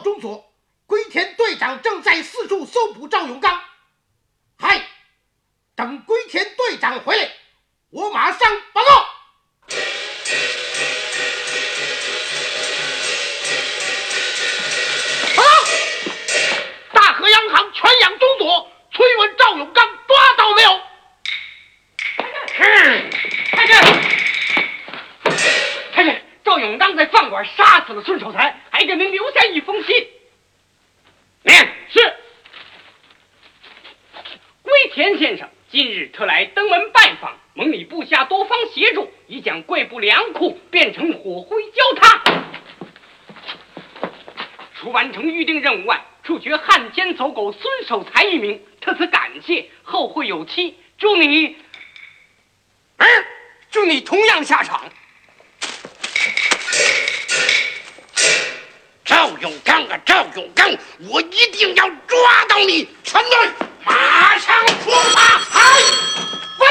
中佐，龟田队长正在四处搜捕赵永刚。嗨，等龟田队长回来，我马上把永刚在饭馆杀死了孙守才，还给您留下一封信。念是。龟田先生今日特来登门拜访，蒙你部下多方协助，已将贵部粮库变成火灰焦炭。除完成预定任务外，处决汉奸走狗孙守才一名，特此感谢，后会有期。祝你，嗯，祝你同样下场。赵永刚啊，赵永刚，我一定要抓到你！全队马上出发！嗨，喂，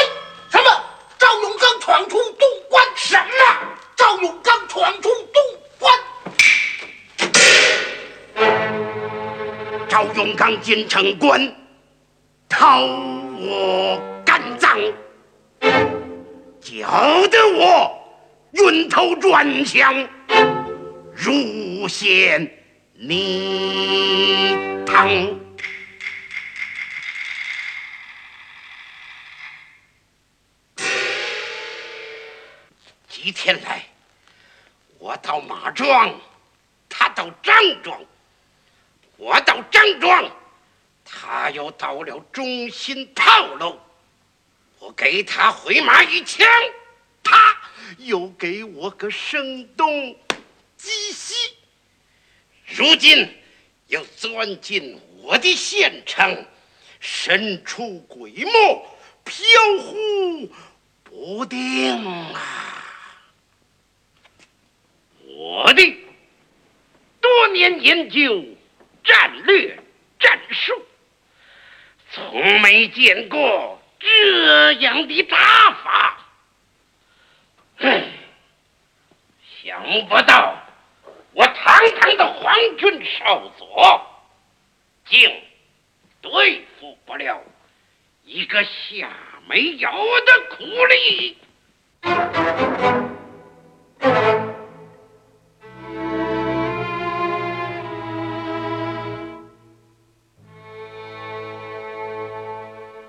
什么？赵永刚闯出东关？什么？赵永刚闯出东关？赵永刚进城关，掏我肝脏，搅得我晕头转向。如陷泥塘。几天来，我到马庄，他到张庄；我到张庄，他又到了中心炮楼。我给他回马一枪，他又给我个声东。如今又钻进我的县城，神出鬼没，飘忽不定啊！我的多年研究战略战术，从没见过这样的打法。哼，想不到。我堂堂的皇军少佐，竟对付不了一个下没有的苦力。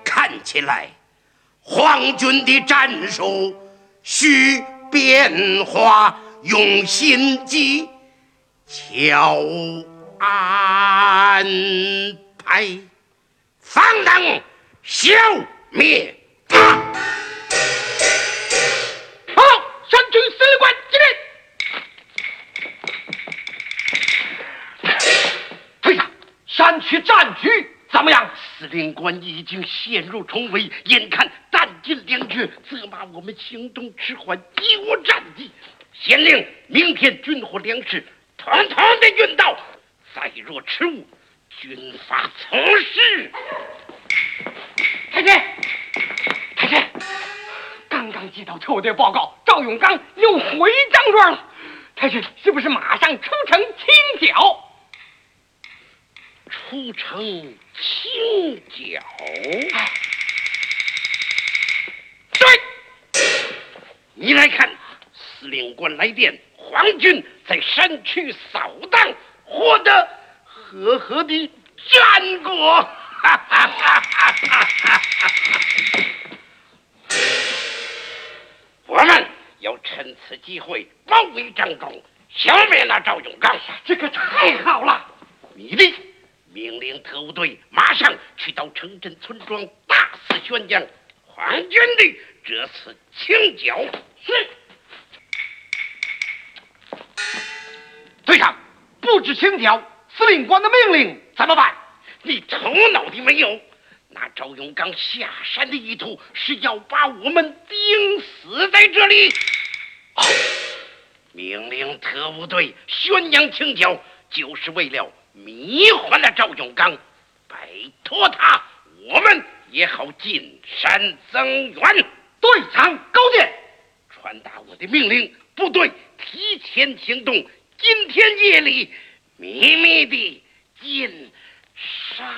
看起来，皇军的战术需变化，用心机。巧安排，方能消灭他。好，山区司令官接令。队长，山区战局怎么样？司令官已经陷入重围，眼看弹尽粮绝，责骂我们行动迟缓，贻误战机。县令，明天军火粮食。统统的运到，再若迟误，军法从事。太君，太君，刚刚接到抽队报告，赵永刚又回张庄了。太君是不是马上出城清剿？出城清剿？对，你来看，司令官来电。皇军在山区扫荡，获得赫赫的战果。我们要趁此机会包围张庄，消灭那赵永刚。这可太好了！你的命令特务队马上去到城镇村庄，大肆宣讲皇军的这次清剿。是。队长，不知清剿，司令官的命令怎么办？你头脑的没有？那赵永刚下山的意图是要把我们钉死在这里。命令特务队宣扬清剿，就是为了迷惑了赵永刚，摆脱他，我们也好进山增援。队长高见，传达我的命令，部队提前行动。今天夜里，秘密的进上。